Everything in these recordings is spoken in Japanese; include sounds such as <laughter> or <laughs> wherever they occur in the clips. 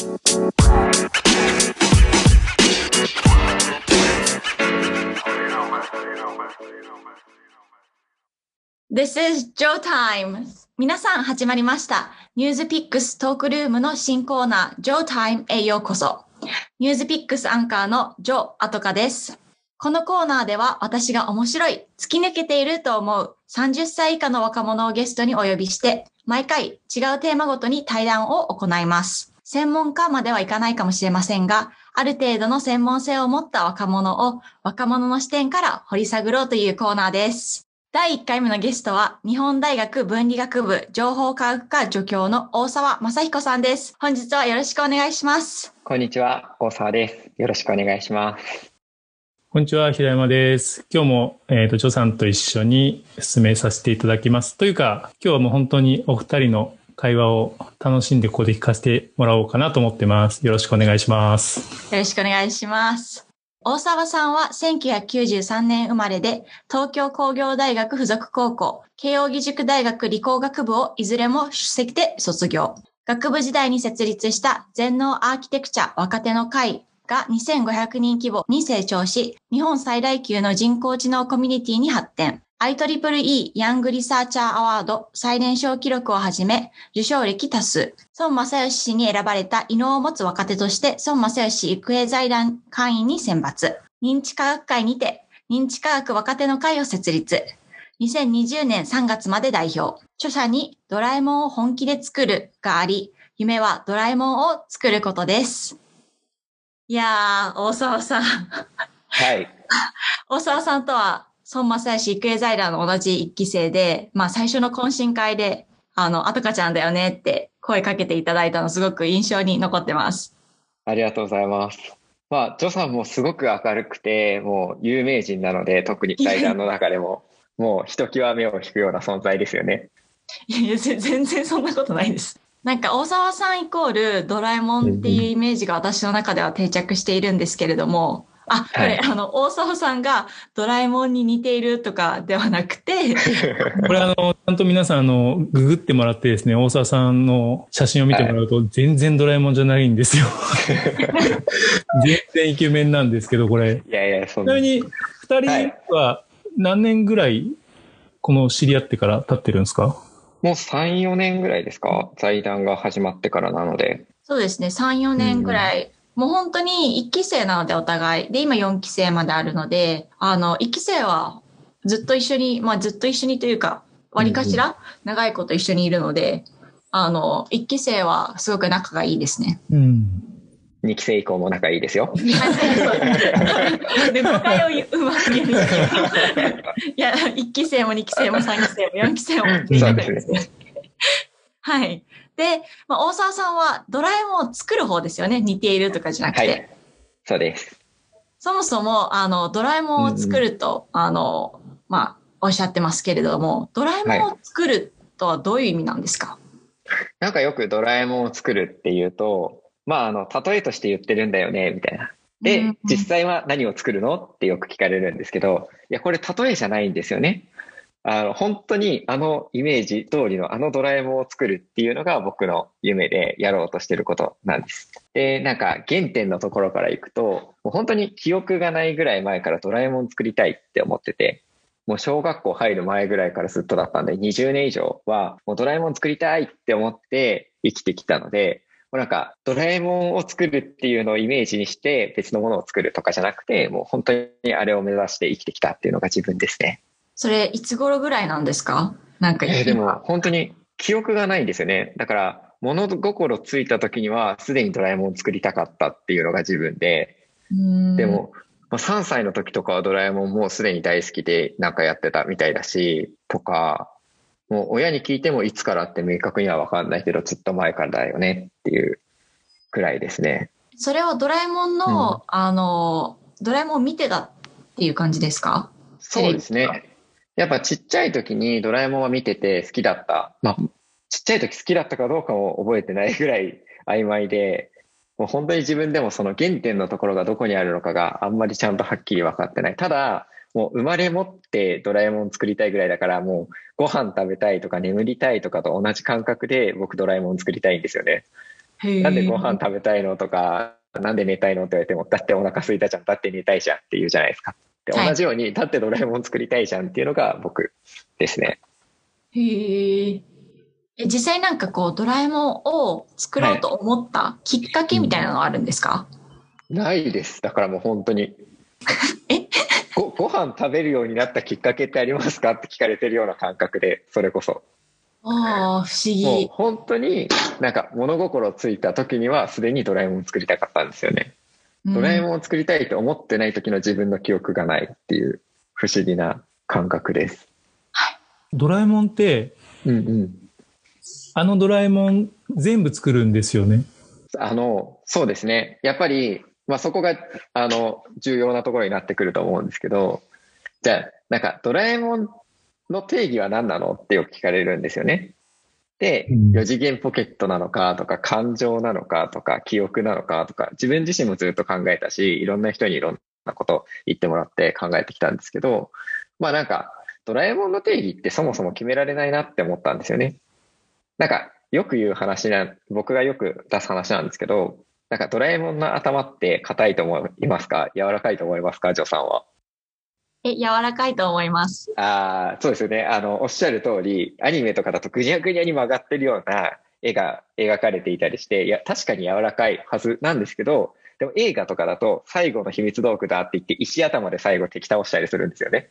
This is Joe Time! 皆さん始まりました。ニュースピックストークルームの新コーナー Joe Time へようこそ。ニュースピックスアンカーのジョー・アトカです。このコーナーでは私が面白い、突き抜けていると思う30歳以下の若者をゲストにお呼びして、毎回違うテーマごとに対談を行います。専門家まではいかないかもしれませんが、ある程度の専門性を持った若者を若者の視点から掘り下げろうというコーナーです。第1回目のゲストは、日本大学文理学部情報科学科助教の大沢正彦さんです。本日はよろしくお願いします。こんにちは、大沢です。よろしくお願いします。こんにちは、平山です。今日も、えっ、と、ジョさんと一緒に進めさせていただきます。というか、今日はもう本当にお二人の会話を楽しんでここで聞かせてもらおうかなと思ってます。よろしくお願いします。よろしくお願いします。大沢さんは1993年生まれで、東京工業大学附属高校、慶應義塾大学理工学部をいずれも首席で卒業。学部時代に設立した全脳アーキテクチャ若手の会が2500人規模に成長し、日本最大級の人工知能コミュニティに発展。IEEE Young Researcher Award 最年少記録をはじめ、受賞歴多数。孫正義氏に選ばれた異能を持つ若手として、孫正義育英財団会員に選抜。認知科学会にて、認知科学若手の会を設立。2020年3月まで代表。著者にドラえもんを本気で作るがあり、夢はドラえもんを作ることです。いやー、大沢さん。はい。<laughs> 大沢さんとは、孫正義育英財団の同じ一期生で、まあ最初の懇親会で、あの、あとかちゃんだよねって声かけていただいたのすごく印象に残ってます。ありがとうございます。まあ、ジョさんもすごく明るくて、もう有名人なので、特に対談の中でも、<laughs> もうひときわ目を引くような存在ですよね。いやいや、ぜ全然そんなことないです。なんか大沢さんイコールドラえもんっていうイメージが私の中では定着しているんですけれども、あ、これ、はいあの、大沢さんがドラえもんに似ているとかではなくて、<laughs> これあの、ちゃんと皆さんあの、ググってもらってですね、大沢さんの写真を見てもらうと、全然ドラえもんじゃないんですよ。<laughs> 全然イケメンなんですけど、これ。いやいや、そんなちなみ。に、二人は何年ぐらい、この知り合ってから経ってるんですか？もう3、4年ぐらいですか？財団が始まってからなので。そうですね、3、4年ぐらい。もう本当に1期生なのでお互い。で、今4期生まであるので、あの、1期生はずっと一緒に、まあずっと一緒にというか、割かしら長いこと一緒にいるので、あの、1期生はすごく仲がいいですね。うん。2期生以降も仲いいですよ。で、誤解をうまく言う。いや、1期生も2期生も3期生も4期生もみんな仲いいですね。はい。で、まあ、大沢さんはドラえもんを作る方ですよね。似ているとかじゃなくて。はい。そうです。そもそも、あの、ドラえもんを作ると、あの、まあ、おっしゃってますけれども、ドラえもんを作るとはどういう意味なんですか、なんかよくドラえもんを作るっていうと、まあ、あの、例えとして言ってるんだよね、みたいな。でうん、実際は何を作るの？ってよく聞かれるんですけど、いや、これ例えじゃないんですよね。あの、本当にあのイメージ通りのあのドラえもんを作るっていうのが僕の夢でやろうとしてることなんです。で、なんか原点のところからいくと、もう本当に記憶がないぐらい前からドラえもん作りたいって思ってて、もう小学校入る前ぐらいからずっとだったんで、20年以上はもうドラえもん作りたいって思って生きてきたので、もうなんかドラえもんを作るっていうのをイメージにして別のものを作るとかじゃなくて、もう本当にあれを目指して生きてきたっていうのが自分ですね。それ、いつ頃ぐらいなんですか？なんか、えーでも本当に記憶がないんですよね。だから物心ついた時にはすでにドラえもんを作りたかったっていうのが自分で、今で、も、まあ、3歳の時とかはドラえもんもうすでに大好きでなんかやってたみたいだし、とか、もう親に聞いてもいつからって明確には分かんないけど、ずっと前からだよねっていうくらいですね。それはドラえもんの、あの、ドラえもんを見てたっていう感じですか？そうですね。やっぱちっちゃい時にドラえもんは見てて好きだった。まあ、ちっちゃい時好きだったかどうかも覚えてないぐらい <laughs> 曖昧で、もう本当に自分でもその原点のところがどこにあるのかがあんまりちゃんとはっきり分かってない。ただ、もう生まれ持ってドラえもん作りたいぐらいだから、もうご飯食べたいとか眠りたいとかと同じ感覚で僕ドラえもん作りたいんですよね。なんでご飯食べたいのとか、なんで寝たいのって言われても、だってお腹空いたじゃん、だって寝たいじゃんって言うじゃないですか。で、はい同じように、だってドラえもん作りたいじゃんっていうのが僕ですね。へえ。え、実際なんかこう、ドラえもんを作ろうと思ったきっかけみたいなのはあるんですか、ないです。だからもう本当に。<laughs> え？ご、ご飯食べるようになったきっかけってありますかって聞かれてるような感覚で、それこそ。ああ、不思もう議。本当になんか物心ついた時にはすでにドラえもん作りたかったんですよね。ドラえん。もんを作りたいと思ってない時の自分の記憶がないっていう不思議な感覚です。ドラえもんって、うんうん。あのドラえもん全部作るんですよね。あの、そうですね。やっぱり、まあそこが、あの、重要なところになってくると思うんですけど、じゃあ、なんかドラえもんの定義は何なのってよく聞かれるんですよね。で、うん4次元ポケットなのかとか、感情なのかとか、記憶なのかとか、自分自身もずっと考えたし、いろんな人にいろんなこと言ってもらって考えてきたんですけど、まあなんか、ドラえもんの定義ってそもそも決められないなって思ったんですよね。なんか、よく言う話な、僕がよく出す話なんですけど、なんかドラえもんの頭って硬いと思いますか？柔らかいと思いますか？ジョさんは。え、柔らかいと思います。ああ、そうですよね。あの、おっしゃる通り、アニメとかだとぐにゃぐにゃに曲がってるような絵が描かれていたりして、いや、確かに柔らかいはずなんですけど、でも映画とかだと最後の秘密道具だって言って石頭で最後敵倒したりするんですよね。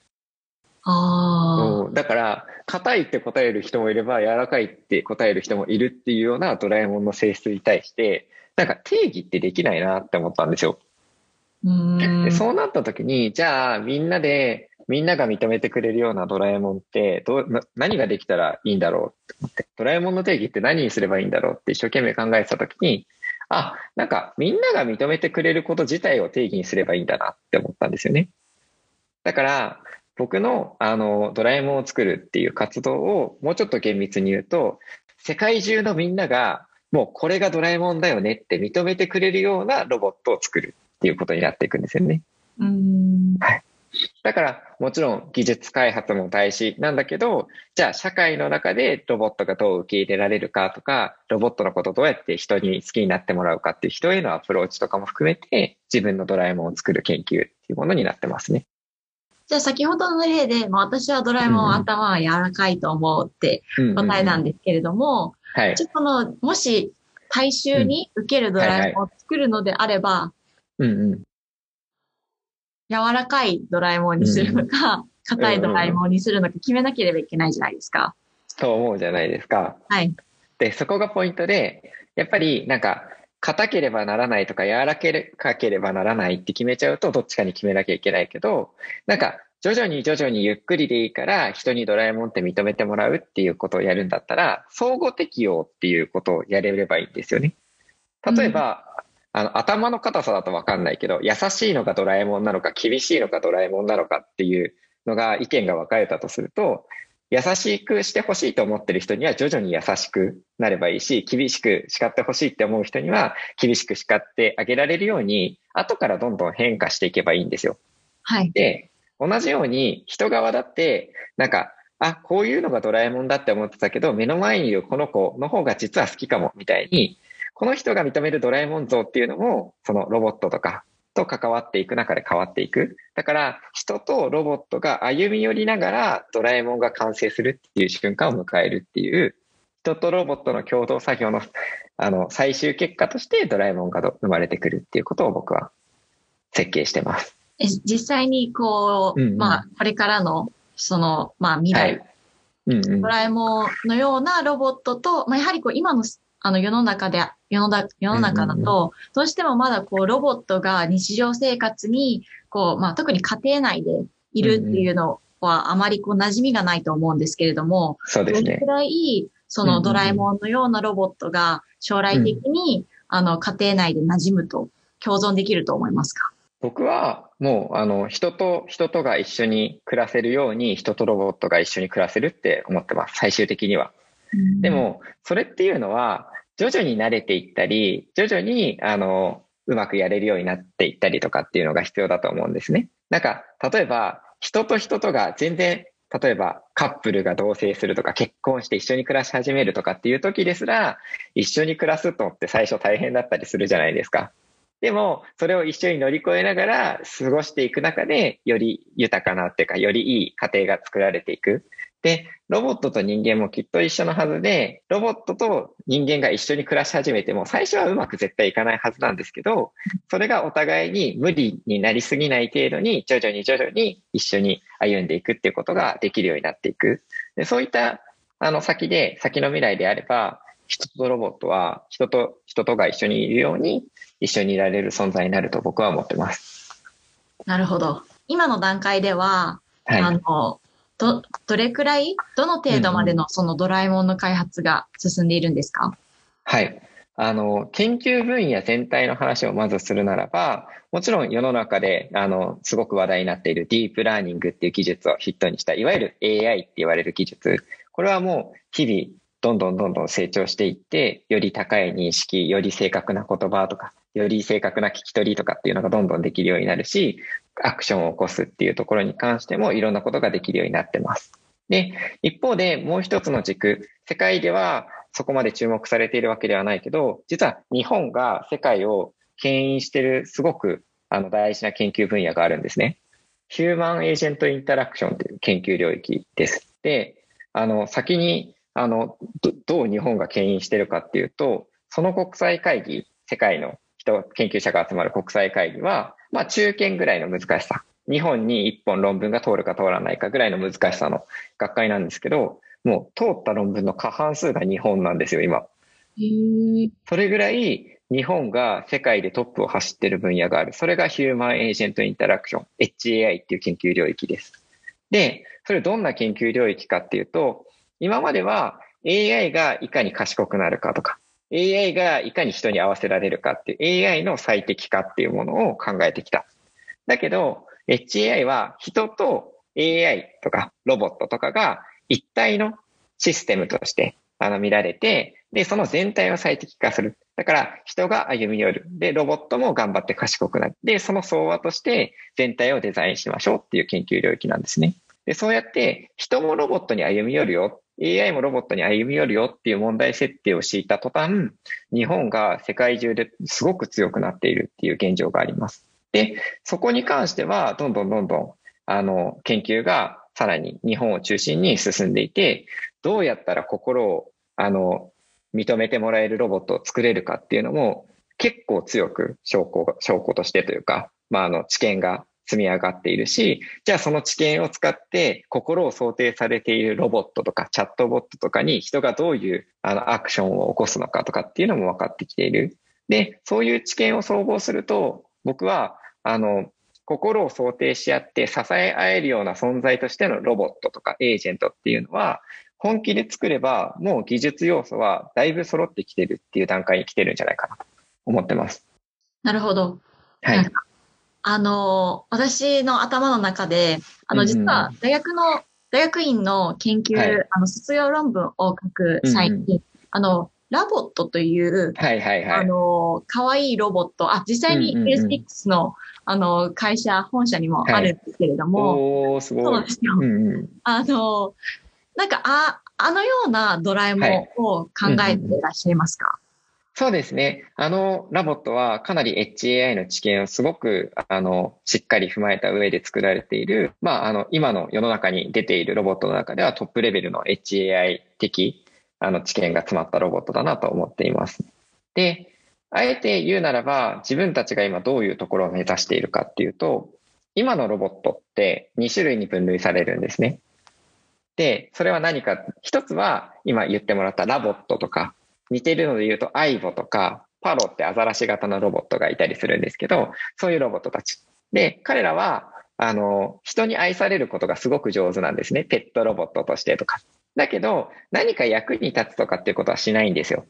ああ。うん、だから、硬いって答える人もいれば、柔らかいって答える人もいるっていうようなドラえもんの性質に対して、なんか定義ってできないなって思ったんですよ。でそうなった時に、じゃあみんなで、みんなが認めてくれるようなドラえもんってどう、何ができたらいいんだろうって思って、ドラえもんの定義って何にすればいいんだろうって一生懸命考えてた時に、あ、なんかみんなが認めてくれること自体を定義にすればいいんだなって思ったんですよね。だから、僕のあのドラえもんを作るっていう活動をもうちょっと厳密に言うと、世界中のみんながもうこれがドラえもんだよねって認めてくれるようなロボットを作る。っていうことになっていくんですよね。うーん。だからもちろん技術開発も大事なんだけど、じゃあ社会の中でロボットがどう受け入れられるかとか、ロボットのことをどうやって人に好きになってもらうかっていう人へのアプローチとかも含めて、自分のドラえもんを作る研究っていうものになってますね。じゃあ先ほどの例で、まあ私はドラえもん頭は柔らかいと思うって答えなんですけれども、はい。ちょっとこの、もし大衆に受けるドラえもんを作るのであれば、うんうん。柔らかいドラえもんにするのか、硬いドラえもんにするのか決めなければいけないじゃないですか。と思うじゃないですか。はい。で、そこがポイントで、やっぱりなんか、硬ければならないとか柔らかければならないって決めちゃうとどっちかに決めなきゃいけないけど、なんか徐々に徐々にゆっくりでいいから人にドラえもんって認めてもらうっていうことをやるんだったら、相互適用っていうことをやれればいいんですよね。例えば、あの頭の硬さだとわかんないけど、優しいのかドラえもんなのか厳しいのかドラえもんなのかっていうのが意見が分かれたとすると、優しくしてほしいと思ってる人には徐々に優しくなればいいし、厳しく叱ってほしいって思う人には厳しく叱ってあげられるように、後からどんどん変化していけばいいんですよ。はい。で、同じように人側だって、なんか、あ、こういうのがドラえもんだって思ってたけど、目の前にいるこの子の方が実は好きかも、みたいに、この人が認めるドラえもん像っていうのも、そのロボットとかと関わっていく中で変わっていく。だから、人とロボットが歩み寄りながらドラえもんが完成するっていう瞬間を迎えるっていう、人とロボットの共同作業の、あの、最終結果としてドラえもんが生まれてくるっていうことを僕は設計してます。え実際にこう、うんうんまあ、これからの、その、まあ、未来、はいうんうんド。ラえもんのようなロボットと、まあ、やはりこう、今の、あの、世の中で、世の中世の中だと、どうしてもまだこう、ロボットが日常生活に、こう、まあ、特に家庭内でいるっていうのは、あまりこう、馴染みがないと思うんですけれども、そうですねどれく。らい、そのドラえもんのようなロボットが将来的に、あの、家庭内で馴染むと、共存できると思いますか？僕はもうあの人と人とが一緒に暮らせるように人とロボットが一緒に暮らせるって思ってます。最終的には。で、も、それっていうのは徐々に慣れていったり、徐々にあのうまくやれるようになっていったりとかっていうのが必要だと思うんですね。なんか、例えば人と人とが全然例えばカップルが同棲するとか結婚して一緒に暮らし始めるとかっていう時ですら、一緒に暮らすとって最初大変だったりするじゃないですか。でも、それを一緒に乗り越えながら過ごしていく中で、より豊かなっていうか、よりいい家庭が作られていく。で、ロボットと人間もきっと一緒のはずで、ロボットと人間が一緒に暮らし始めても、最初はうまく絶対いかないはずなんですけど、それがお互いに無理になりすぎない程度に、徐々に徐々に一緒に歩んでいくっていうことができるようになっていく。でそういったあの先で、先の未来であれば、人とロボットは人と人とが一緒にいるように一緒にいられる存在になると僕は思ってます。なるほど。今の段階では、はい、あの、ど、どれくらい、どの程度までのそのドラえもんの開発が進んでいるんですか、うん、はい。あの、研究分野全体の話をまずするならば、もちろん世の中で、あの、すごく話題になっているディープラーニングっていう技術をヒットにした、いわゆる AI って言われる技術。これはもう日々どんどんどんどん成長していって、より高い認識、より正確な言葉とか、より正確な聞き取りとかっていうのがどんどんできるようになるし、アクションを起こすっていうところに関してもいろんなことができるようになってます。で、一方でもう一つの軸、世界ではそこまで注目されているわけではないけど、実は日本が世界を牽引してるすごくあの大事な研究分野があるんですね。ヒューマンエージェントインタラクションという研究領域です。で、あの、先にあの、どう日本が牽引してるかっていうと、その国際会議、世界の人、研究者が集まる国際会議は、まあ中堅ぐらいの難しさ。日本に一本論文が通るか通らないかぐらいの難しさの学会なんですけど、もう通った論文の過半数が日本なんですよ、今。それぐらい日本が世界でトップを走ってる分野がある。それがヒューマンエージェントインタラクション、HAI っていう研究領域です。で、それどんな研究領域かっていうと、今までは AI がいかに賢くなるかとか、AI がいかに人に合わせられるかっていう AI の最適化っていうものを考えてきた。だけど、HAI は人と AI とかロボットとかが一体のシステムとしてあの見られて、で、その全体を最適化する。だから人が歩み寄る。で、ロボットも頑張って賢くなる。で、その相和として全体をデザインしましょうっていう研究領域なんですね。で、そうやって人もロボットに歩み寄るよ。AI もロボットに歩み寄るよっていう問題設定を敷いた途端、日本が世界中ですごく強くなっているっていう現状があります。で、そこに関しては、どんどんどんどん、あの、研究がさらに日本を中心に進んでいて、どうやったら心を、あの、認めてもらえるロボットを作れるかっていうのも、結構強く証拠、証拠としてというか、まあ、あの、知見が積み上がっているし、じゃあその知見を使って心を想定されているロボットとかチャットボットとかに人がどういうあのアクションを起こすのかとかっていうのも分かってきている。で、そういう知見を総合すると、僕は、あの、心を想定し合って支え合えるような存在としてのロボットとかエージェントっていうのは、本気で作ればもう技術要素はだいぶ揃ってきてるっていう段階に来てるんじゃないかなと思ってます。なるほど。はい。あの、私の頭の中で、あの、実は大学の、大学院の研究、はい、あの、卒業論文を書く際に、うんうん、あの、 LOVOT という、はいはいはい、あの、可愛いロボット、あ、実際に SpaceX の、うんうん。うん、あの、会社、本社にもあるんですけれども、はい、おすごい。そうですよ。うんうん、あの、なんか、あ、あのようなドラえもんを考えていらっしゃいますか、はいそうですね。あの LOVOT はかなり HAI の知見をすごく、あの、しっかり踏まえた上で作られている、まあ、あの、今の世の中に出ているロボットの中ではトップレベルの HAI 的、あの、知見が詰まったロボットだなと思っています。で、あえて言うならば、自分たちが今どういうところを目指しているかっていうと、今のロボットって2種類に分類されるんですね。で、それは何か、一つは今言ってもらった LOVOT とか、似てるので言うと、 aibo とか、パロってアザラシ型のロボットがいたりするんですけど、そういうロボットたち。で、彼らは、あの、人に愛されることがすごく上手なんですね。ペットロボットとしてとか。だけど、何か役に立つとかっていうことはしないんですよ。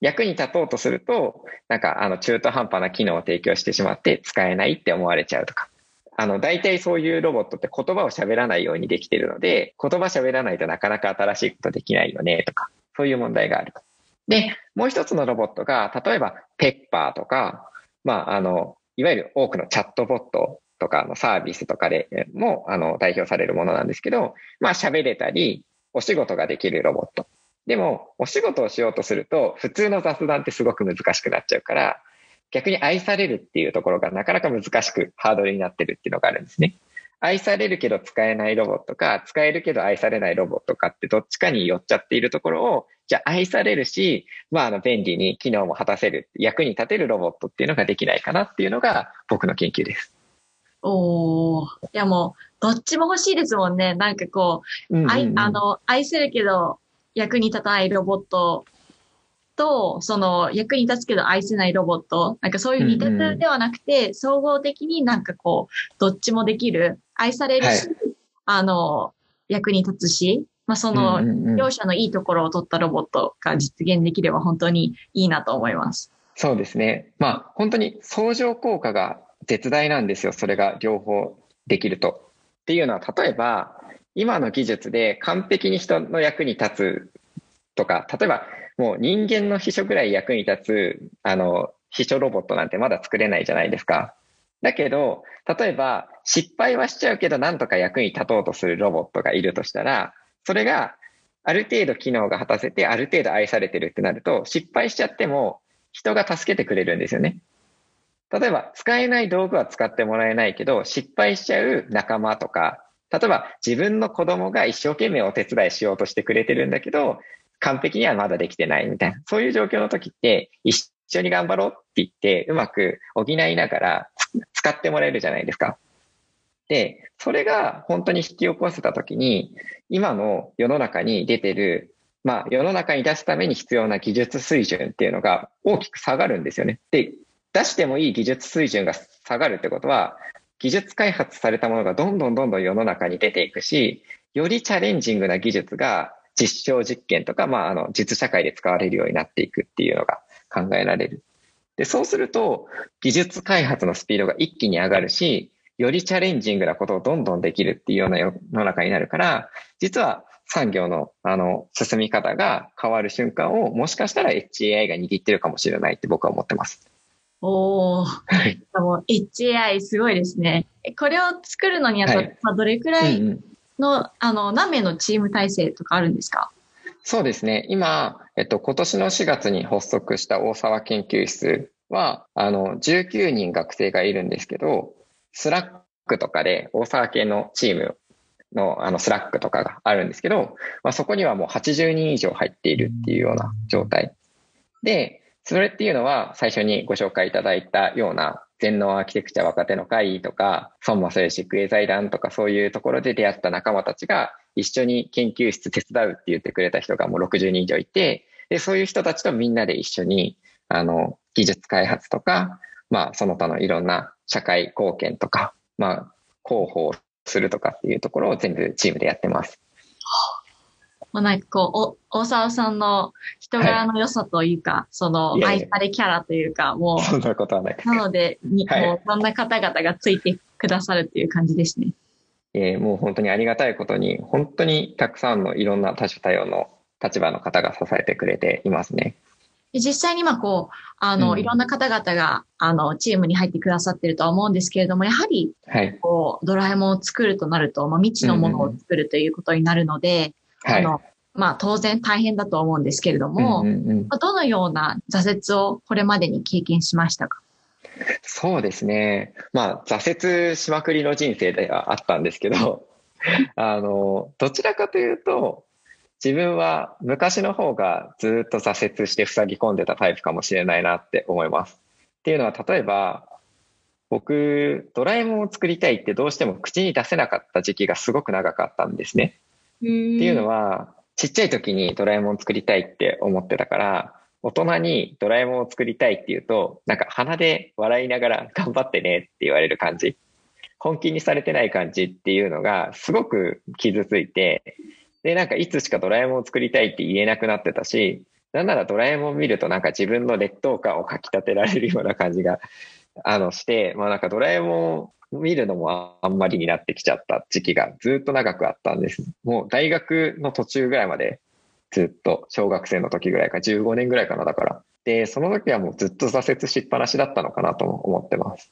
役に立とうとすると、なんか、あの、中途半端な機能を提供してしまって使えないって思われちゃうとか。あの、大体そういうロボットって言葉を喋らないようにできてるので、言葉喋らないとなかなか新しいことできないよね、とか、そういう問題があると。で、もう一つのロボットが、例えばペッパーとか、まあ、あの、いわゆる多くのチャットボットとかのサービスとかでもあの代表されるものなんですけど、まあ喋れたり、お仕事ができるロボット。でも、お仕事をしようとすると、普通の雑談ってすごく難しくなっちゃうから、逆に愛されるっていうところがなかなか難しくハードルになってるっていうのがあるんですね。愛されるけど使えないロボットか、使えるけど愛されないロボットかってどっちかに寄っちゃっているところを、じゃあ愛されるし、まああの便利に機能も果たせる、役に立てるロボットっていうのができないかなっていうのが僕の研究です。おー。いやもう、どっちも欲しいですもんね。なんかこう、うんうんうん、愛、あの、愛せるけど役に立たないロボットと、その役に立つけど愛せないロボット、なんかそういう二択ではなくて、うんうん、総合的になんかこう、どっちもできる、愛されるし、はい、あの、役に立つし、まあその、両者のいいところを取ったロボットが実現できれば本当にいいなと思います。そうですね。まあ本当に相乗効果が絶大なんですよ。それが両方できると。っていうのは、例えば、今の技術で完璧に人の役に立つとか、例えばもう人間の秘書ぐらい役に立つ、あの、秘書ロボットなんてまだ作れないじゃないですか。だけど、例えば失敗はしちゃうけどなんとか役に立とうとするロボットがいるとしたら、それがある程度機能が果たせてある程度愛されてるってなると、失敗しちゃっても人が助けてくれるんですよね。例えば使えない道具は使ってもらえないけど、失敗しちゃう仲間とか、例えば自分の子供が一生懸命お手伝いしようとしてくれてるんだけど、完璧にはまだできてないみたいな、そういう状況の時って、一緒に頑張ろうって言って、うまく補いながら使ってもらえるじゃないですか。で、それが本当に引き起こせた時に、今の世の中に出てる、まあ世の中に出すために必要な技術水準っていうのが大きく下がるんですよね。で、出してもいい技術水準が下がるってことは、技術開発されたものがどんどんどんどん世の中に出ていくし、よりチャレンジングな技術が実証実験とか、まあ、あの、実社会で使われるようになっていくっていうのが考えられる。で、そうすると、技術開発のスピードが一気に上がるし、よりチャレンジングなことをどんどんできるっていうような世の中になるから、実は産業の、あの、進み方が変わる瞬間を、もしかしたら HAI が握ってるかもしれないって僕は思ってます。おー。はい。HAI すごいですね。これを作るのにあはい、どれくらいの、あの、何名のチーム体制とかあるんですか？そうですね。今、えっと、今年の4月に発足した大沢研究室は、あの、19人学生がいるんですけど、Slack とかで大沢系のチームのあの Slack とかがあるんですけど、まあ、そこにはもう80人以上入っているっていうような状態。で、それっていうのは最初にご紹介いただいたような全脳アーキテクチャ若手の会とか、孫正義育英財団とかそういうところで出会った仲間たちが一緒に研究室手伝うって言ってくれた人がもう60人以上いて、で、そういう人たちとみんなで一緒に、あの、技術開発とか、まあ、その他のいろんな社会貢献とか、まあ、広報するとかっていうところを全部チームでやってます。まあ、なんかこう、お、大沢さんの人柄の良さというか、はい、その、愛されキャラというか、もう、そんなことはない。なので、に、はい、もう、そんな方々がついてくださるっていう感じですね。えー、もう本当にありがたいことに、本当にたくさんのいろんな多種多様の立場の方が支えてくれていますね。実際に今こう、あの、うん、いろんな方々が、あの、チームに入ってくださってるとは思うんですけれども、やはり、はい、こう、ドラえもんを作るとなると、まあ、未知のものを作るということになるので、あの、はいまあ当然大変だと思うんですけれども、うんうんうん、どのような挫折をこれまでに経験しましたか？そうですね。まあ挫折しまくりの人生ではあったんですけど、<laughs> あの、どちらかというと、自分は昔の方がずっと挫折して塞ぎ込んでたタイプかもしれないなって思います。っていうのは例えば、僕、ドラえもんを作りたいってどうしても口に出せなかった時期がすごく長かったんですね。っていうのは、ちっちゃい時にドラえもん作りたいって思ってたから、大人にドラえもんを作りたいって言うと、なんか鼻で笑いながら頑張ってねって言われる感じ。本気にされてない感じっていうのがすごく傷ついて、で、なんかいつしかドラえもんを作りたいって言えなくなってたし、なんならドラえもん見るとなんか自分の劣等感をかき立てられるような感じが、あの、して、まあなんかドラえもん見るのもあんまりになってきちゃった時期がずっと長くあったんです。もう大学の途中ぐらいまでずっと小学生の時ぐらいか15年ぐらいかなだから。で、その時はもうずっと挫折しっぱなしだったのかなと思ってます。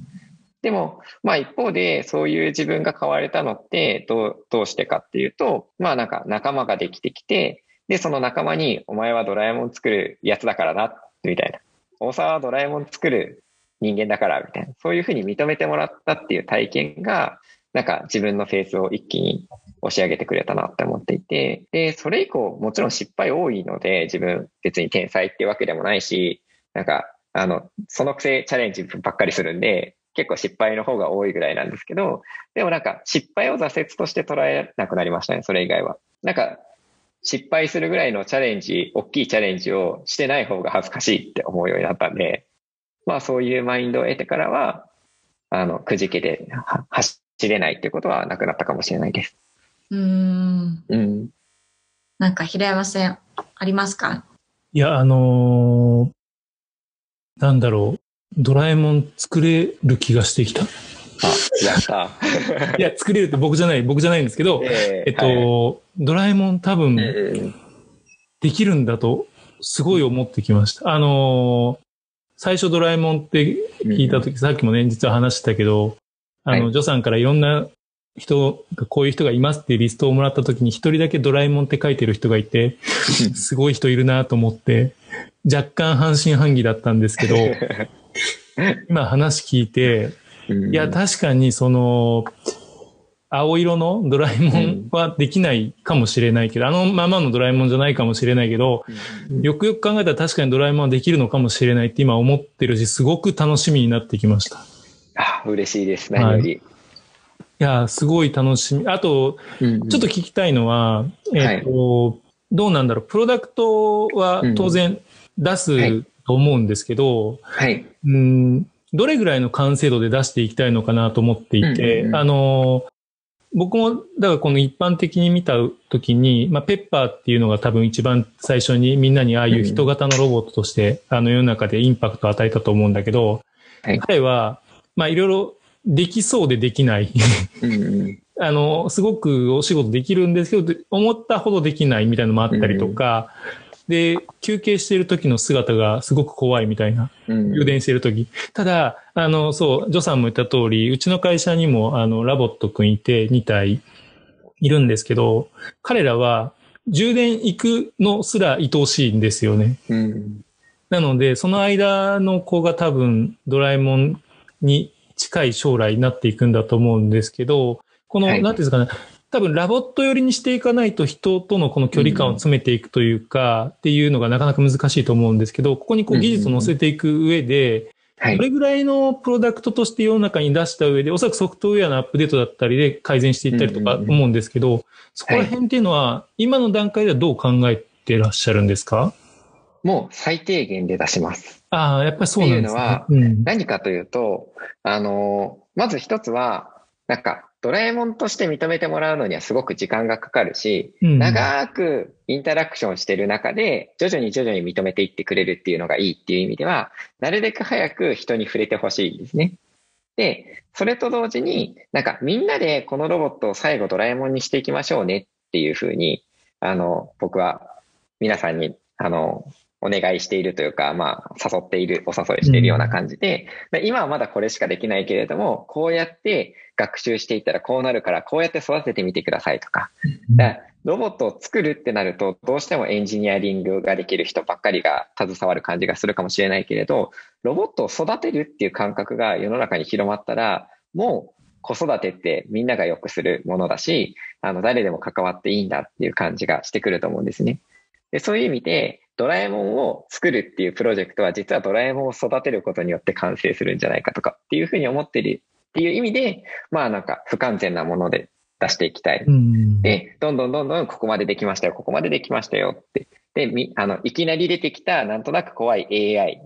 でも、まあ一方で、そういう自分が変われたのって、どう、どうしてかっていうと、まあなんか仲間ができてきて、で、その仲間に、お前はドラえもん作るやつだからな、みたいな。大沢はドラえもん作る人間だから、みたいな。そういうふうに認めてもらったっていう体験が、なんか自分のフェースを一気に押し上げてくれたなって思っていて、で、それ以降、もちろん失敗多いので、自分別に天才っていうわけでもないし、なんか、あの、そのくせチャレンジばっかりするんで、結構失敗の方が多いぐらいなんですけど、でもなんか失敗を挫折として捉えなくなりましたね、それ以外は。なんか失敗するぐらいのチャレンジ、大きいチャレンジをしてない方が恥ずかしいって思うようになったんで、まあそういうマインドを得てからは、あの、くじけで走れないっていうことはなくなったかもしれないです。うん。うん。なんか平山さん、ありますか？いや、あのー、なんだろう。ドラえもん作れる気がしてきた。あ、やった。<laughs> いや、作れるって僕じゃない、僕じゃないんですけど、えー、えっと、はい、ドラえもん多分、できるんだと、すごい思ってきました。あのー、最初ドラえもんって聞いたとき、うん、さっきもね、実は話したけど、あの、はい、ジョさんからいろんな人が、こういう人がいますっていうリストをもらったときに、一人だけドラえもんって書いてる人がいて、すごい人いるなと思って、若干半信半疑だったんですけど、<laughs> 今話聞いて、いや、確かにその、青色のドラえもんはできないかもしれないけど、あのままのドラえもんじゃないかもしれないけど、よくよく考えたら確かにドラえもんはできるのかもしれないって今思ってるし、すごく楽しみになってきました。あ、嬉しいです。何より。はいいや、すごい楽しみ。あと、ちょっと聞きたいのは、えっ、と、はい、どうなんだろう。プロダクトは当然出すと思うんですけど、はい。うん、どれぐらいの完成度で出していきたいのかなと思っていて、うんうんうん、あの、僕も、だからこの一般的に見たときに、まあ、ペッパーっていうのが多分一番最初にみんなにああいう人型のロボットとして、あの世の中でインパクトを与えたと思うんだけど、はい、彼は、まあいろいろできそうでできない。<laughs> あの、すごくお仕事できるんですけど、思ったほどできないみたいなのもあったりとか、で、休憩している時の姿がすごく怖いみたいな。充電している時。ただ、あの、そう、ジョさんも言った通り、うちの会社にも、あの、ラボットくんいて2体いるんですけど、彼らは充電行くのすら愛おしいんですよね。うん、なので、その間の子が多分ドラえもんに近い将来になっていくんだと思うんですけど、この、はい、なんていうんですかね、多分 LOVOT 寄りにしていかないと人とのこの距離感を詰めていくというか、っていうのがなかなか難しいと思うんですけど、ここにこう技術を乗せていく上で、どれぐらいのプロダクトとして世の中に出した上で、おそらくソフトウェアのアップデートだったりで改善していったりとか思うんですけど、そこら辺っていうのは、今の段階ではどう考えてらっしゃるんですか？もう最低限で出します。ああ、やっぱりそうなんですね。っていうのは、何かというと、あの、まず一つは、なんか、ドラえもんとして認めてもらうのにはすごく時間がかかるし、うん、長くインタラクションしてる中で、徐々に徐々に認めていってくれるっていうのがいいっていう意味では、なるべく早く人に触れてほしいんですね。で、それと同時に、なんかみんなでこのロボットを最後ドラえもんにしていきましょうねっていうふうに、あの、僕は皆さんに、あの、お願いしているというか、まあ、誘っている、お誘いしているような感じで、うん、今はまだこれしかできないけれども、こうやって学習していったらこうなるから、こうやって育ててみてくださいとか。だロボットを作るってなると、どうしてもエンジニアリングができる人ばっかりが携わる感じがするかもしれないけれど、ロボットを育てるっていう感覚が世の中に広まったら、もう子育てってみんながよくするものだし、あの、誰でも関わっていいんだっていう感じがしてくると思うんですね。でそういう意味で、ドラえもんを作るっていうプロジェクトは実はドラえもんを育てることによって完成するんじゃないかとかっていうふうに思ってるっていう意味で、まあなんか不完全なもので出していきたい。で、どんどんどんどんここまでできましたよ、ここまでできましたよって。で、み、あの、いきなり出てきたなんとなく怖い AI、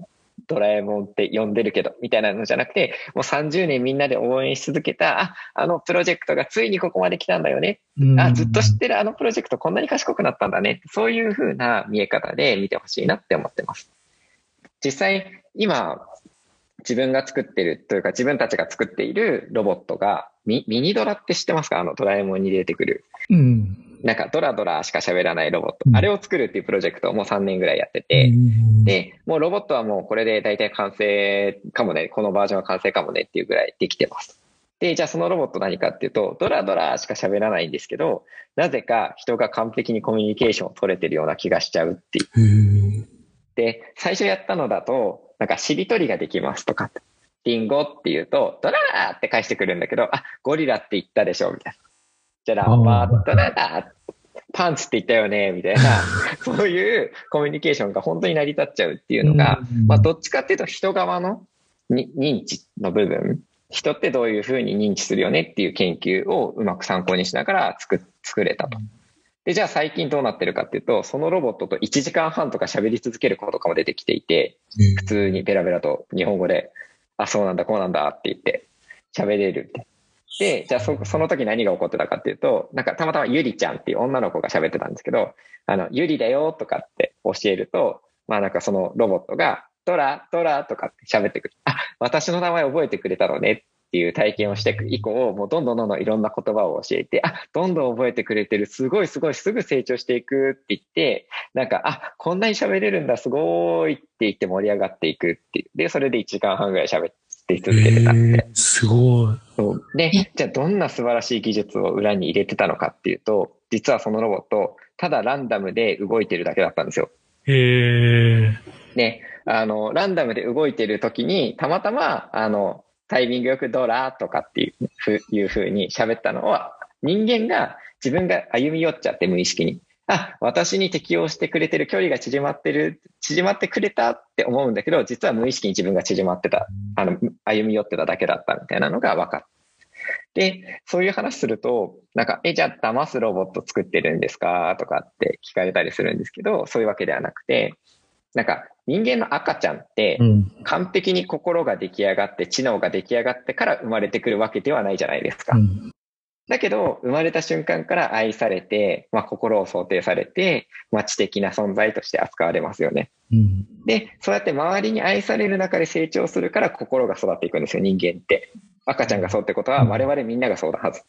ドラえもんって呼んでるけど、みたいなのじゃなくて、もう30年みんなで応援し続けた、あ、あのプロジェクトがついにここまで来たんだよね。あ、ずっと知ってるあのプロジェクトこんなに賢くなったんだね。そういうふうな見え方で見てほしいなって思ってます。実際、今、自分が作ってるというか自分たちが作っているロボットがミミニドラって知ってますか？あのドラえもんに出てくる。うん。なんかドラドラしか喋らないロボット、うんあれを作るっていうプロジェクトをもう3年ぐらいやってて、うん、で、もうロボットはもうこれで大体完成かもね、このバージョンは完成かもねっていうぐらいできてます。で、じゃあそのロボット何かっていうと、ドラドラしか喋らないんですけど、なぜか人が完璧にコミュニケーションを取れてるような気がしちゃうっていう。で、最初やったのだと、なんかしりとりができますとか、リンゴって言うと、ドラーって返してくるんだけど、あ、ゴリラって言ったでしょ、みたいな。じゃあラッパー、ドラパンツって言ったよね、みたいな、<laughs> そういうコミュニケーションが本当に成り立っちゃうっていうのが、うん。まあどっちかっていうと人側のに認知の部分、人ってどういうふうに認知するよねっていう研究をうまく参考にしながら作作れたと。で、じゃあ最近どうなってるかっていうと、そのロボットと1時間半とか喋り続ける子とかも出てきていて、普通にベラベラと日本語で、あ、そうなんだ、こうなんだって言って喋れるって。で、じゃあそその時何が起こってたかっていうと、なんかたまたまゆりちゃんっていう女の子が喋ってたんですけど、あの、ゆりだよとかって教えると、まあなんかそのロボットが、ドラ、ドラとかって喋ってくる。あ、私の名前覚えてくれたのねっていう体験をして以降、もうどんどんどんどんいろんな言葉を教えて、あ、どんどん覚えてくれてる、すごいすごい、すぐ成長していくって言って、なんか、あ、こんなに喋れるんだ、すごいって言って盛り上がっていくっていう。で、それで1時間半ぐらい喋って続けてたんで。すごい。そうで、じゃあどんな素晴らしい技術を裏に入れてたのかっていうと、実はそのロボット、ただランダムで動いてるだけだったんですよ。へえ。で、あの、ランダムで動いてる時に、たまたま、あの、タイミングよくドラとかっていうふいうふうに喋ったのは、人間が自分が歩み寄っちゃって無意識に。あ、私に適応してくれてる距離が縮まってる、縮まってくれたって思うんだけど、実は無意識に自分が縮まってた、あの、歩み寄ってただけだったみたいなのが分かった。で、そういう話すると、なんか、え、じゃあ騙すロボット作ってるんですか？とかって聞かれたりするんですけど、そういうわけではなくて、なんか人間の赤ちゃんってうん。完璧に心が出来上がって知能が出来上がってから生まれてくるわけではないじゃないですか。うんだけど生まれた瞬間から愛されて、まあ、心を想定されて、まあ、知的な存在として扱われますよね。うん。で、そうやって周りに愛される中で成長するから心が育っていくんですよ、人間って。赤ちゃんがそうってことは我々みんながそうだはず。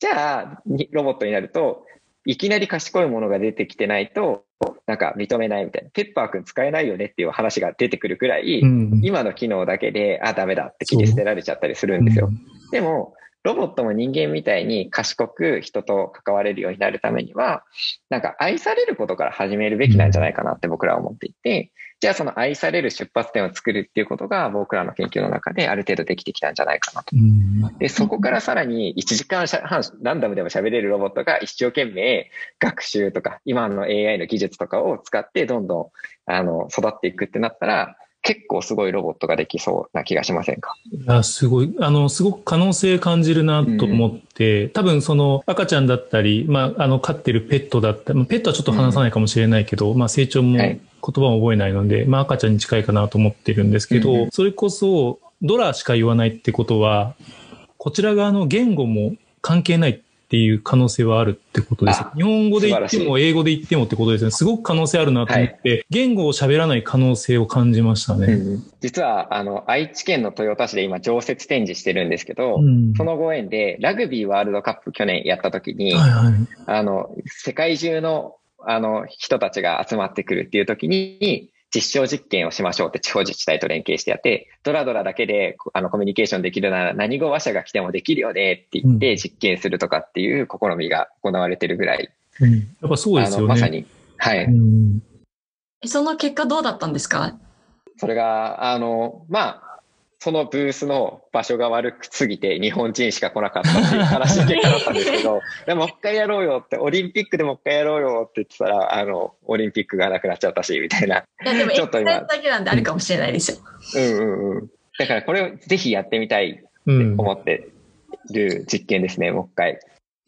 じゃあ、にロボットになると、いきなり賢いものが出てきてないと、なんか認めないみたいな。ペッパーくん使えないよねっていう話が出てくるくらい、うん。今の機能だけで、あ、ダメだって切り捨てられちゃったりするんですよ。うでも、ロボットも人間みたいに賢く人と関われるようになるためには、なんか愛されることから始めるべきなんじゃないかなって僕らは思っていて、じゃあその愛される出発点を作るっていうことが僕らの研究の中である程度できてきたんじゃないかなと。ん。で、そこからさらに1時間半ランダムでも喋れるロボットが一生懸命学習とか今の AI の技術とかを使ってどんどんあの育っていくってなったら結構すごいロボットができそうな気がしませんか？いや、すごい、あの、すごく可能性感じるなと思って、多分その赤ちゃんだったり、まあ、あの、飼ってるペットだったり、まあペットはちょっと話さないかもしれないけど、まあ、成長もはい。言葉も覚えないので、まあ、赤ちゃんに近いかなと思ってるんですけど、うん。うんそれこそ、ドラしか言わないってことは、こちら側の言語も関係ないっていう可能性はあるってことですあ。日本語で言っても、英語で言ってもってことですね。すごく可能性あるなと思って、言語を喋らない可能性を感じましたね。実はあの愛知県の豊田市で今常設展示してるんですけど、うんそのご縁でラグビーワールドカップ去年やった時に、はいはい。あの世界中のあの人たちが集まってくるっていう時に実証実験をしましょうって地方自治体と連携してやって、ドラドラだけであのコミュニケーションできるなら何語話者が来てもできるよねって言って実験するとかっていう試みが行われてるぐらい、うん。やっぱそうであすよね。のまさに、はい、うん。えその結果どうだったんですか？それが、あの、まあ、そのブースの場所が悪くすぎて日本人しか来なかったっていう悲しい結果だったんですけど、<laughs> でももう一回やろうよって、オリンピックでもう一回やろうよって言ってたら、あの、オリンピックがなくなっちゃったし、みたいな。いや、でも、ちょっと今一回だけなんであるかもしれないですよ。うんうんうん。だからこれをぜひやってみたいってうん。思ってる実験ですね、もう一回。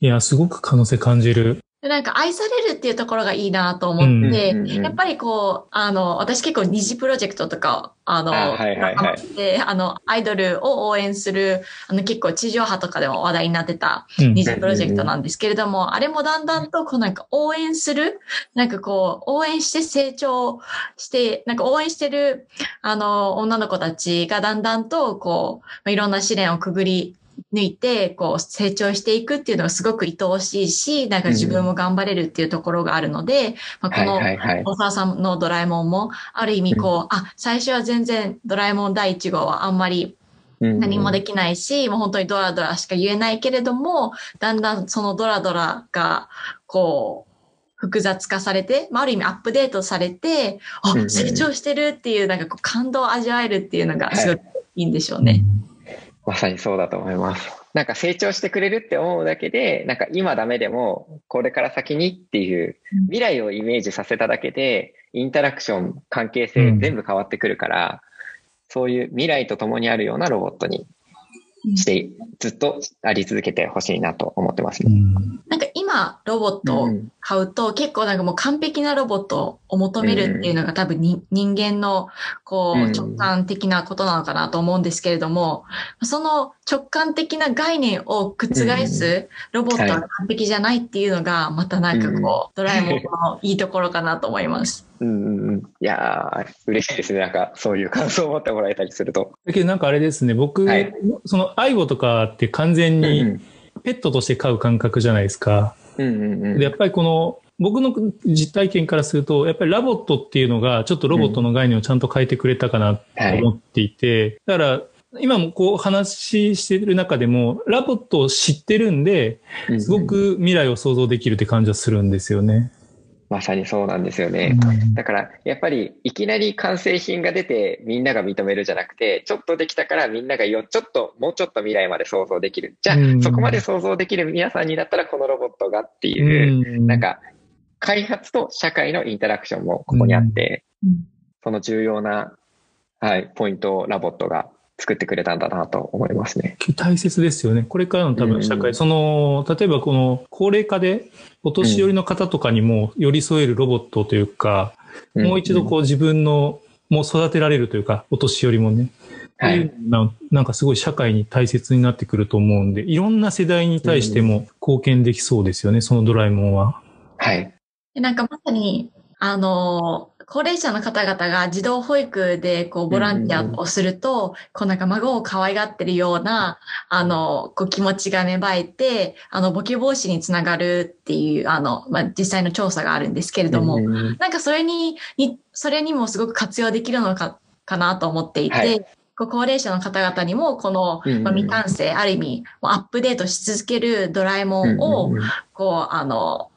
いや、すごく可能性感じる。でなんか愛されるっていうところがいいなと思って、うんうんうんやっぱりこう、あの、私結構二次プロジェクトとか、あの、あはいはいはい。で、あの、アイドルを応援する、あの、結構地上波とかでも話題になってたうん。二次プロジェクトなんですけれども、あれもだんだんと、こうなんか応援する、なんかこう、応援して成長して、なんか応援してる、あの、女の子たちがだんだんと、こう、まあいろんな試練をくぐり、抜いて、こう、成長していくっていうのがすごく愛おしいし、なんか自分も頑張れるっていうところがあるので、まあ、この、大沢さんのドラえもんも、ある意味こう、あ、最初は全然ドラえもん第1号はあんまり何もできないし、もう本当にドラドラしか言えないけれども、だんだんそのドラドラが、こう、複雑化されて、まあ、ある意味アップデートされて、あ、成長してるっていう、なんかこう感動を味わえるっていうのがすごいいいんでしょうね。はい、まさにそうだと思います。なんか成長してくれるって思うだけで、なんか今ダメでも、これから先にっていう未来をイメージさせただけで、インタラクション、関係性全部変わってくるから、そういう未来と共にあるようなロボットにして、ずっとあり続けてほしいなと思ってますね。なんか今、ロボットを買うと、結構なんかもう完璧なロボットを求めるっていうのが多分に、人間のこう直感的なことなのかなと思うんですけれども、その直感的な概念を覆すロボットが完璧じゃないっていうのが、またなんかこう、ドラえもんのいいところかなと思います。<laughs> うんうんうん。いやー、嬉しいですね。なんか、そういう感想を持ってもらえたりすると。だけどなんかあれですね、僕、はい、その、愛護とかって完全にペットとして飼う感覚じゃないですか。うんうんうん、でやっぱりこの、僕の実体験からすると、やっぱり LOVOT っていうのが、ちょっとロボットの概念をちゃんと変えてくれたかなと思っていて、はい、だから、今もこう話してる中でも、 LOVOT を知ってるんで、すごく未来を想像できるって感じはするんですよね。まさにそうなんですよね。だから、やっぱり、いきなり完成品が出て、みんなが認めるじゃなくて、ちょっとできたからみんながよ、ちょっと、もうちょっと未来まで想像できる。じゃあ、そこまで想像できる皆さんになったら、このロボットがっていう、なんか、開発と社会のインタラクションもここにあって、その重要な、はい、ポイントをラボットが作ってくれたんだなと思いますね。大切ですよね。これからの多分社会、うん、その、例えばこの高齢化でお年寄りの方とかにも寄り添えるロボットというか、うん、もう一度こう自分の、もう育てられるというか、お年寄りもね。はい、ななんかすごい社会に大切になってくると思うんで、いろんな世代に対しても貢献できそうですよね、そのドラえもんは。はい。なんかまさに、あの、高齢者の方々が児童保育でこうボランティアをすると、こうなんか孫を可愛がってるような、あの、こう気持ちが芽生えて、あの、簿記防止につながるっていう、あの、まあ、実際の調査があるんですけれども、なんかそれに、に、それにもすごく活用できるのか、かなと思っていて、はい。高齢者の方々にも、この、まあ、未完成、ある意味、アップデートし続けるドラえもんを、こう、あの、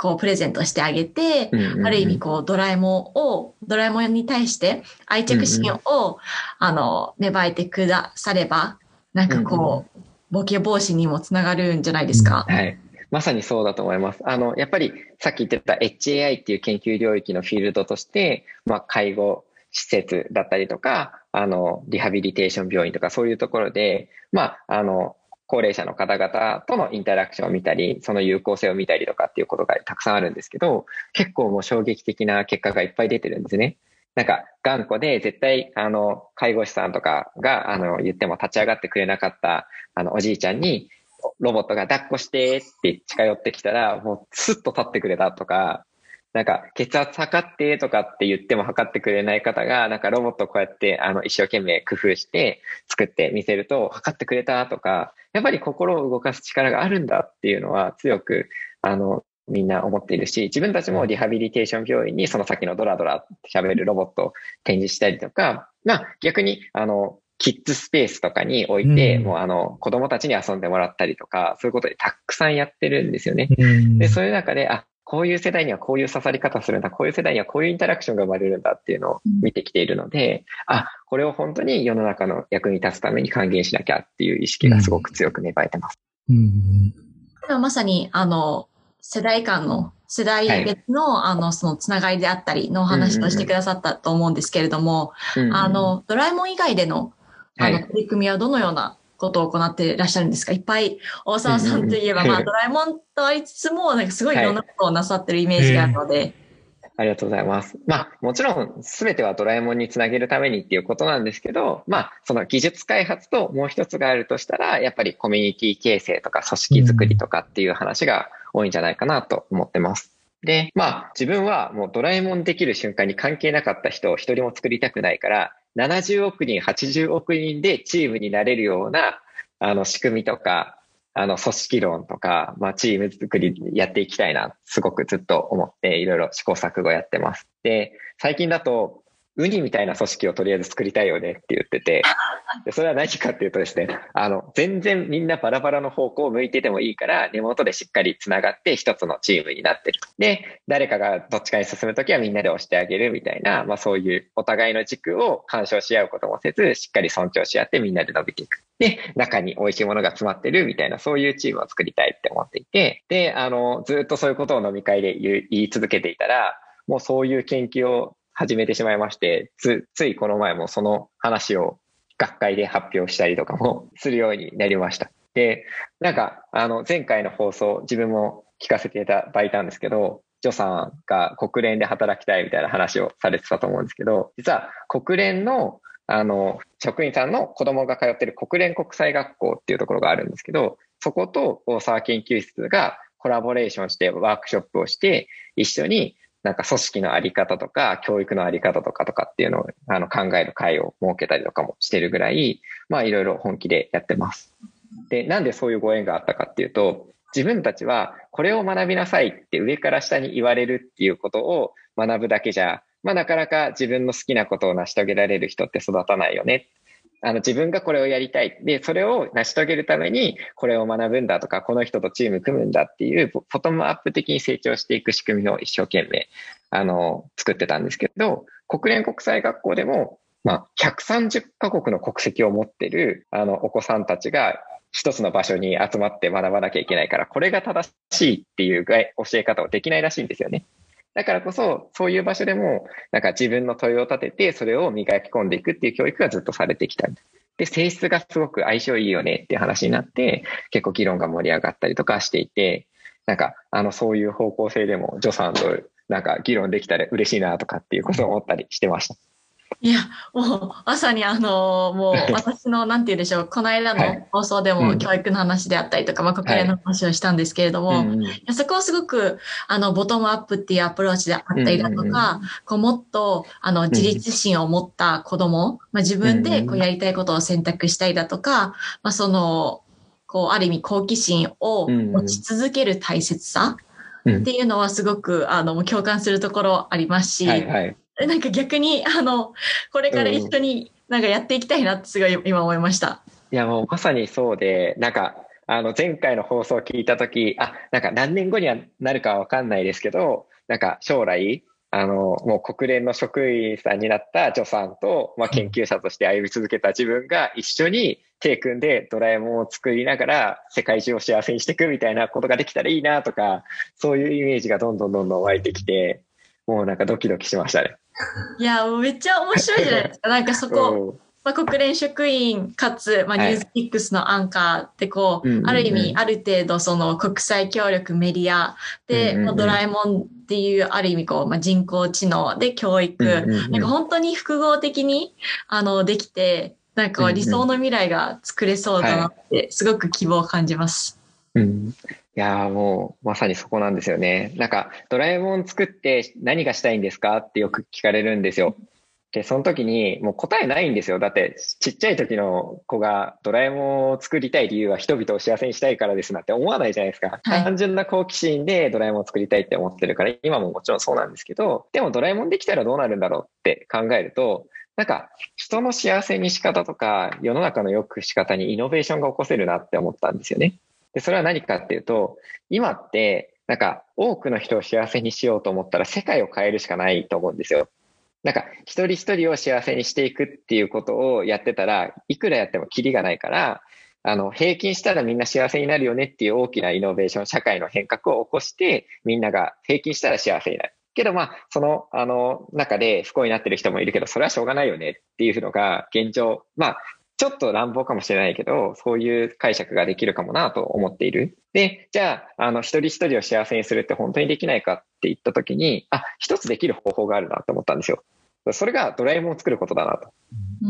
こうプレゼントしてあげて、うんうんうん、ある意味こうドラえもんを、ドラえもんに対して愛着心を、うんうん、あの、芽生えてくだされば、なんかこう、うんうん、ボケ防止にもつながるんじゃないですか？はい。まさにそうだと思います。あの、やっぱりさっき言ってた HAI っていう研究領域のフィールドとして、まあ、介護施設だったりとか、あの、リハビリテーション病院とかそういうところで、まあ、あの、高齢者の方々とのインタラクションを見たり、その有効性を見たりとかっていうことがたくさんあるんですけど、結構もう衝撃的な結果がいっぱい出てるんですね。なんか、頑固で絶対、あの、介護士さんとかが、あの、言っても立ち上がってくれなかった、あの、おじいちゃんに、ロボットが抱っこしてって近寄ってきたら、もうスッと立ってくれたとか、なんか、血圧測ってとかって言っても測ってくれない方が、なんかロボットをこうやって、あの、一生懸命工夫して作って見せると、測ってくれたとか、やっぱり心を動かす力があるんだっていうのは強く、あの、みんな思っているし、自分たちもリハビリテーション病院にその先のドラドラ喋るロボットを展示したりとか、まあ逆に、あの、キッズスペースとかに置いて、うん、もうあの、子供たちに遊んでもらったりとか、そういうことでたくさんやってるんですよね。うん、で、そういう中で、あ、こういう世代にはこういう刺さり方するんだ、こういう世代にはこういうインタラクションが生まれるんだっていうのを見てきているので、うん、あ、これを本当に世の中の役に立つために還元しなきゃっていう意識がすごく強く芽生えてます。うん。ではまさに、あの、世代間の、世代別の、はい、あの、そのつながりであったりの話をしてくださったと思うんですけれども、うんうん、あの、ドラえもん以外での、あの、取り組みはどのようなことを行っていらっしゃるんですかいっぱい、大沢さんといえば、まあ、ドラえもんとありつつも、なんかすごいいろんなことをなさってるイメージがあるので、はいありがとうございます。まあ、もちろん、すべてはドラえもんにつなげるためにっていうことなんですけど、まあ、その技術開発ともう一つがあるとしたら、やっぱりコミュニティ形成とか組織づくりとかっていう話が多いんじゃないかなと思ってます。で、まあ、自分はもうドラえもんできる瞬間に関係なかった人を一人も作りたくないから、70億人、80億人でチームになれるようなあの、仕組みとか、あの、組織論とか、まあ、チーム作りやっていきたいな、すごくずっと思って、いろいろ試行錯誤やってます。で、最近だと、ウニみたいな組織をとりあえず作りたいよねって言ってて、<laughs> でそれは何かっていうとですね、あの、全然みんなバラバラの方向を向いててもいいから、根元でしっかり繋がって一つのチームになってる。で、誰かがどっちかに進むときはみんなで押してあげるみたいな、まあそういうお互いの軸を干渉し合うこともせず、しっかり尊重し合ってみんなで伸びていく。で、中に美味しいものが詰まってるみたいな、そういうチームを作りたいって思っていて、で、あの、ずっとそういうことを飲み会で言い続けていたら、もうそういう研究を始めてしまいまして、つ、ついこの前もその話を学会で発表したりとかもするようになりました。で、なんか、あの、前回の放送、自分も聞かせていただいたんですけど、ジョさんが国連で働きたいみたいな話をされてたと思うんですけど、実は国連の、あの、職員さんの子供が通ってる国連国際学校っていうところがあるんですけど、そこと大沢研究室がコラボレーションしてワークショップをして、一緒になんか組織のあり方とか、教育のあり方とかとかっていうのをあの考える会を設けたりとかもしてるぐらい、まあいろいろ本気でやってます。で、なんでそういうご縁があったかっていうと、自分たちはこれを学びなさいって上から下に言われるっていうことを学ぶだけじゃ、まあなかなか自分の好きなことを成し遂げられる人って育たないよねあの自分がこれをやりたい。で、それを成し遂げるためにこれを学ぶんだとか、この人とチーム組むんだっていう、ボトムアップ的に成長していく仕組みを一生懸命、あの、作ってたんですけど、国連国際学校でも、まあ、130カ国の国籍を持ってる、あの、お子さんたちが一つの場所に集まって学ばなきゃいけないから、これが正しいっていう教え方をできないらしいんですよね。だからこそ、そういう場所でも、なんか自分の問いを立てて、それを磨き込んでいくっていう教育がずっとされてきた。で、性質がすごく相性いいよねっていう話になって、結構議論が盛り上がったりとかしていて、なんか、あの、そういう方向性でも、助さんとなんか議論できたら嬉しいなとかっていうことを思ったりしてました。いや、もう、まさにあの、もう、私の、なんて言うんでしょう、この間の放送でも教育の話であったりとか、はい、まあ、国連の話をしたんですけれども、そこはすごく、あの、ボトムアップっていうアプローチであったりだとか、こう、もっと、あの、自立心を持った子供、まあ、自分で、こう、やりたいことを選択したいだとか、まあ、その、こう、ある意味、好奇心を持ち続ける大切さ、っていうのはすごく、あの、共感するところありますし、はいはい、なんか逆に、あの、これから一緒になんかやっていきたいなってすごい今思いました。いや、もうまさにそうで、なんか、あの、前回の放送を聞いたとき、あ、なんか何年後にはなるかわかんないですけど、なんか将来、あの、もう国連の職員さんになった助さんと、まあ、研究者として歩み続けた自分が一緒に手組んでドラえもんを作りながら世界中を幸せにしていくみたいなことができたらいいなとか、そういうイメージがどんどんどんどん湧いてきて、もうなんかドキドキしましたね。いや、もうめっちゃ面白いじゃないですか。なんかそこ、まあ、国連職員かつ、まあ、ニュースピックスのアンカーってこう、ある意味、ある程度その国際協力メディアで、うんうん、ドラえもんっていう、ある意味こう、まあ、人工知能で教育、なんか本当に複合的に、あの、できて、なんか理想の未来が作れそうだなって、すごく希望を感じます。うん、いやもうまさにそこなんですよね。なんかドラえもん作って何がしたいんですかってよく聞かれるんですよ。で、その時にもう答えないんですよ。だってちっちゃい時の子がドラえもんを作りたい理由は人々を幸せにしたいからですなんて思わないじゃないですか。はい、単純な好奇心でドラえもんを作りたいって思ってるから今ももちろんそうなんですけど、でもドラえもんできたらどうなるんだろうって考えると、なんか人の幸せに仕方とか世の中の良く仕方にイノベーションが起こせるなって思ったんですよね。で、それは何かっていうと、今って、なんか多くの人を幸せにしようと思ったら世界を変えるしかないと思うんですよ。なんか一人一人を幸せにしていくっていうことをやってたらいくらやってもキリがないからあの平均したらみんな幸せになるよねっていう大きなイノベーション社会の変革を起こしてみんなが平均したら幸せになる。けどまあそのあの中で不幸になってる人もいるけどそれはしょうがないよねっていうのが現状まあちょっと乱暴かもしれないけど、そういう解釈ができるかもなと思っている。で、じゃあ、あの、一人一人を幸せにするって本当にできないかって言った時に、あ、一つできる方法があるなと思ったんですよ。それがドラえもんを作ることだなと。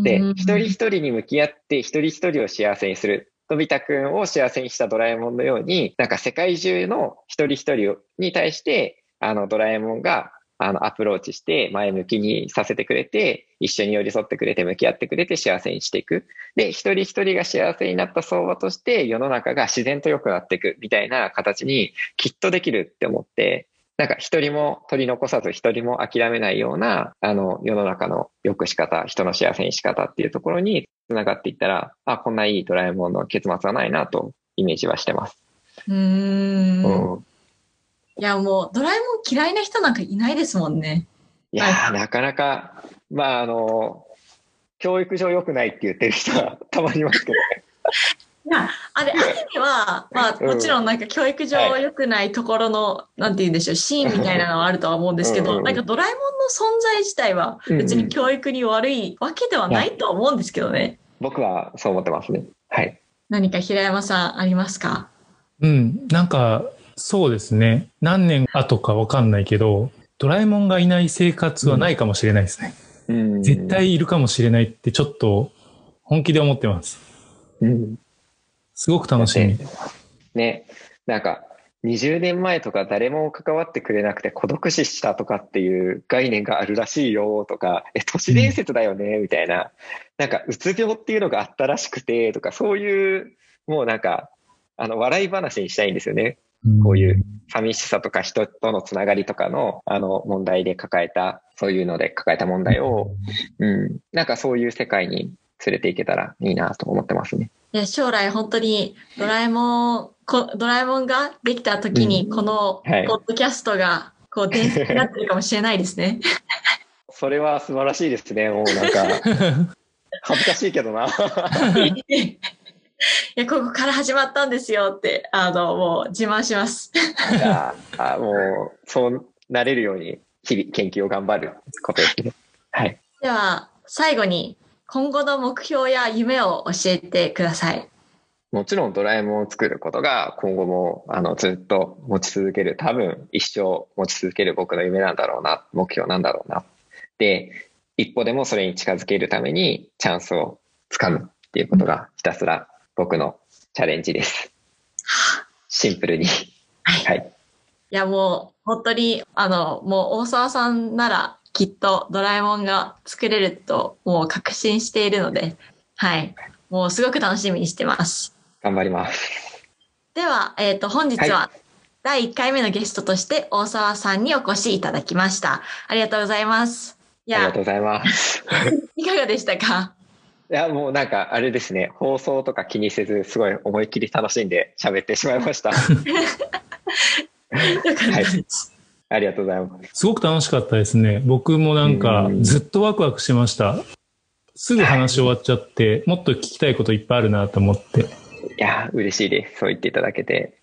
で、一人一人に向き合って一人一人を幸せにする。のび太くんを幸せにしたドラえもんのように、なんか世界中の一人一人に対して、あの、ドラえもんがあの、アプローチして前向きにさせてくれて、一緒に寄り添ってくれて、向き合ってくれて幸せにしていく。で、一人一人が幸せになった相場として世の中が自然と良くなっていくみたいな形にきっとできるって思って、なんか一人も取り残さず一人も諦めないような、あの、世の中の良くし方、人の幸せにし方っていうところに繋がっていったら、あ、こんないいドラえもんの結末はないなとイメージはしてます。うん。うんいや、もう、ドラえもん嫌いな人なんかいないですもんね。いやー、なかなか、まあ、あの、教育上良くないって言ってる人は <laughs> たまにいますけどね。<laughs> いや、あれ、アニメは、<laughs> まあ、もちろんなんか教育上良くないところの、はい、なんて言うんでしょう、シーンみたいなのはあるとは思うんですけど、なんかドラえもんの存在自体は別に教育に悪いわけではないと思うんですけどね。僕はそう思ってますね。はい。何か平山さんありますか？うん、なんか、そうですね。何年後かわかんないけど、ドラえもんがいない生活はないかもしれないですね。うん、絶対いるかもしれないってちょっと本気で思ってます。うん、すごく楽しみ。ね、なんか20年前とか誰も関わってくれなくて孤独死したとかっていう概念があるらしいよとか、え、都市伝説だよね、みたいな。なんかうつ病っていうのがあったらしくてとか、そういう、もうなんか、あの、笑い話にしたいんですよね。こういう寂しさとか人とのつながりとかの、あの、問題で抱えた、そういうので抱えた問題を、うん、なんかそういう世界に連れていけたらいいなと思ってますね。いや、将来本当にドラえもん、こドラえもんができた時に、このポッドキャストが、こう、伝説になってるかもしれないですね。<laughs> それは素晴らしいですね。もうなんか、恥ずかしいけどな。<laughs> <laughs> いや、ここから始まったんですよって、あの、もう自慢します。いやあもう、そうなれるように、日々研究を頑張ることですね。はい。では、最後に、今後の目標や夢を教えてください。もちろんドラえもんを作ることが今後もあのずっと持ち続ける、多分一生持ち続ける僕の夢なんだろうな、目標なんだろうな。で、一歩でもそれに近づけるためにチャンスをつかむっていうことがひたすら僕のチャレンジです。シンプルに。はい。いや、もう、本当に、あの、もう大沢さんなら、きっとドラえもんが作れると、もう確信しているので、はい。もうすごく楽しみにしてます。頑張ります。では、えっ、ー、と、本日は、第1回目のゲストとして大沢さんにお越しいただきました。ありがとうございます。いや、ありがとうございます。<laughs> いかがでしたか？いや、もうなんか、あれですね、放送とか気にせず、すごい思いっきり楽しんで喋ってしまいました。<laughs> はい。ありがとうございます。すごく楽しかったですね。僕もなんか、ずっとワクワクしました。すぐ話終わっちゃって、はい、もっと聞きたいこといっぱいあるなと思って。いや、嬉しいです。そう言っていただけて。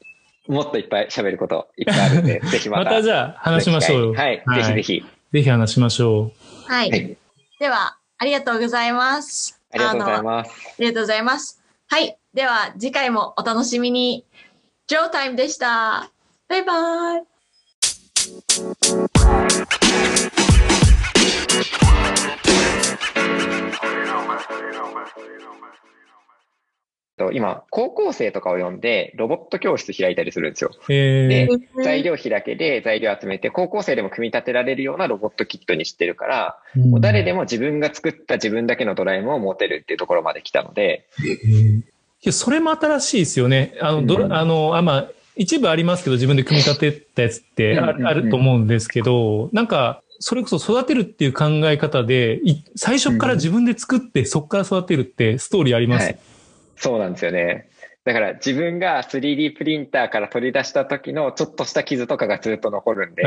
もっといっぱい喋ることいっぱいあるんで、<laughs> ぜひまた。またじゃあ話しましょう。はい、はい、ぜひぜひ。ぜひ話しましょう。はい。はい、では、ありがとうございます。ありがとうございます。ありがとうございます。はい。では、次回もお楽しみに。ジョータイムでした。バイバイ。今、高校生とかを呼んで、ロボット教室開いたりするんですよ。で、材料費だけで材料集めて、高校生でも組み立てられるようなロボットキットにしてるから、もう誰でも自分が作った自分だけのドラえもんを持てるっていうところまで来たので。いや、それも新しいですよね。あの、ど、うん、あの、あ、まあ、一部ありますけど、自分で組み立てたやつってあると思うんですけど、なんか、それこそ育てるっていう考え方で、最初から自分で作って、そこから育てるってストーリーあります、はいそうなんですよね。だから自分が 3D プリンターから取り出した時のちょっとした傷とかがずっと残るんで。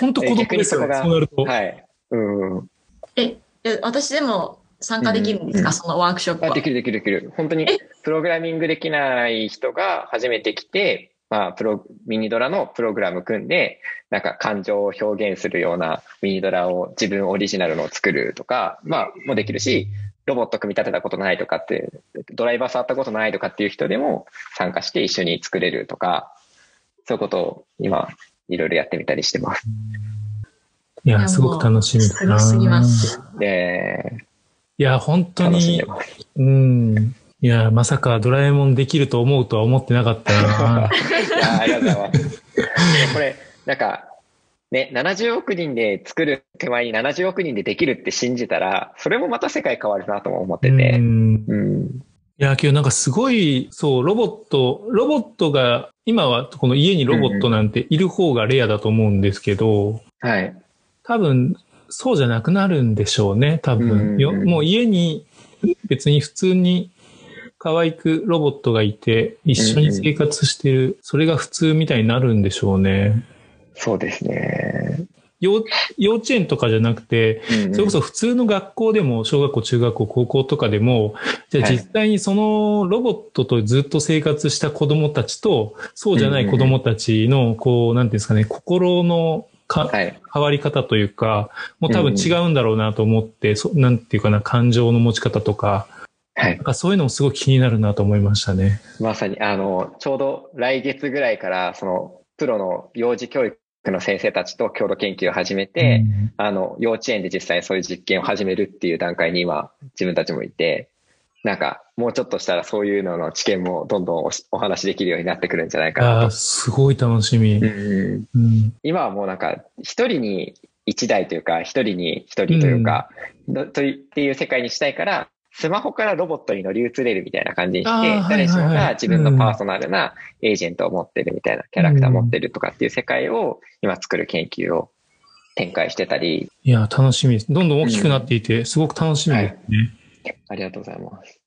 本当孤独ですよね、そうなると。はい。うん。え、私でも参加できるんですか、うん、そのワークショップは。できるできるできる。本当に、プログラミングできない人が初めて来て、まあ、プロ、ミニドラのプログラム組んで、なんか感情を表現するようなミニドラを自分オリジナルのを作るとか、まあ、もできるし、ロボット組み立てたことないとかって、ドライバー触ったことないとかっていう人でも参加して一緒に作れるとか、そういうことを今、いろいろやってみたりしてます。いや、すごく楽しみだな。すぎます。で、いや、本当に、うん。いや、まさかドラえもんできると思うとは思ってなかったな。<laughs> いや、ありがとうございます。これ、なんか、ね、70億人で作る手前に70億人でできるって信じたら、それもまた世界変わるなとも思ってて。うんうん。いや、けどなんかすごい、そう、ロボット、ロボットが、今はこの家にロボットなんている方がレアだと思うんですけど、はい。多分、そうじゃなくなるんでしょうね、多分。ようんもう家に別に普通に可愛くロボットがいて、一緒に生活してる、それが普通みたいになるんでしょうね。そうですね。幼幼稚園とかじゃなくて、うんそれこそ普通の学校でも、小学校、中学校、高校とかでも、じゃあはい実際にそのロボットとずっと生活した子供たちと、そうじゃない子供たちの、こう、なんていうんですかね、心のかはい。変わり方というか、もう多分違うんだろうなと思って、そなんていうかな、感情の持ち方とか、はいなん。かそういうのもすごい気になるなと思いましたね。まさに、あの、ちょうど来月ぐらいから、その、プロの幼児教育の先生たちと共同研究を始めて、うんあの、幼稚園で実際そういう実験を始めるっていう段階に今、自分たちもいて、なんか、もうちょっとしたらそういうのの知見もどんどんお話しできるようになってくるんじゃないかなああ、すごい楽しみ。と。うんうん今はもうなんか、一人に一台というか、一人に一人というか、どといっていう世界にしたいから、スマホからロボットに乗り移れるみたいな感じにして誰しもが自分のパーソナルなエージェントを持ってるみたいな、キャラクターを持ってるとかっていう世界を今作る研究を展開してたり、いや、楽しみです。どんどん大きくなっていて、すごく楽しみですね。ありがとうございます。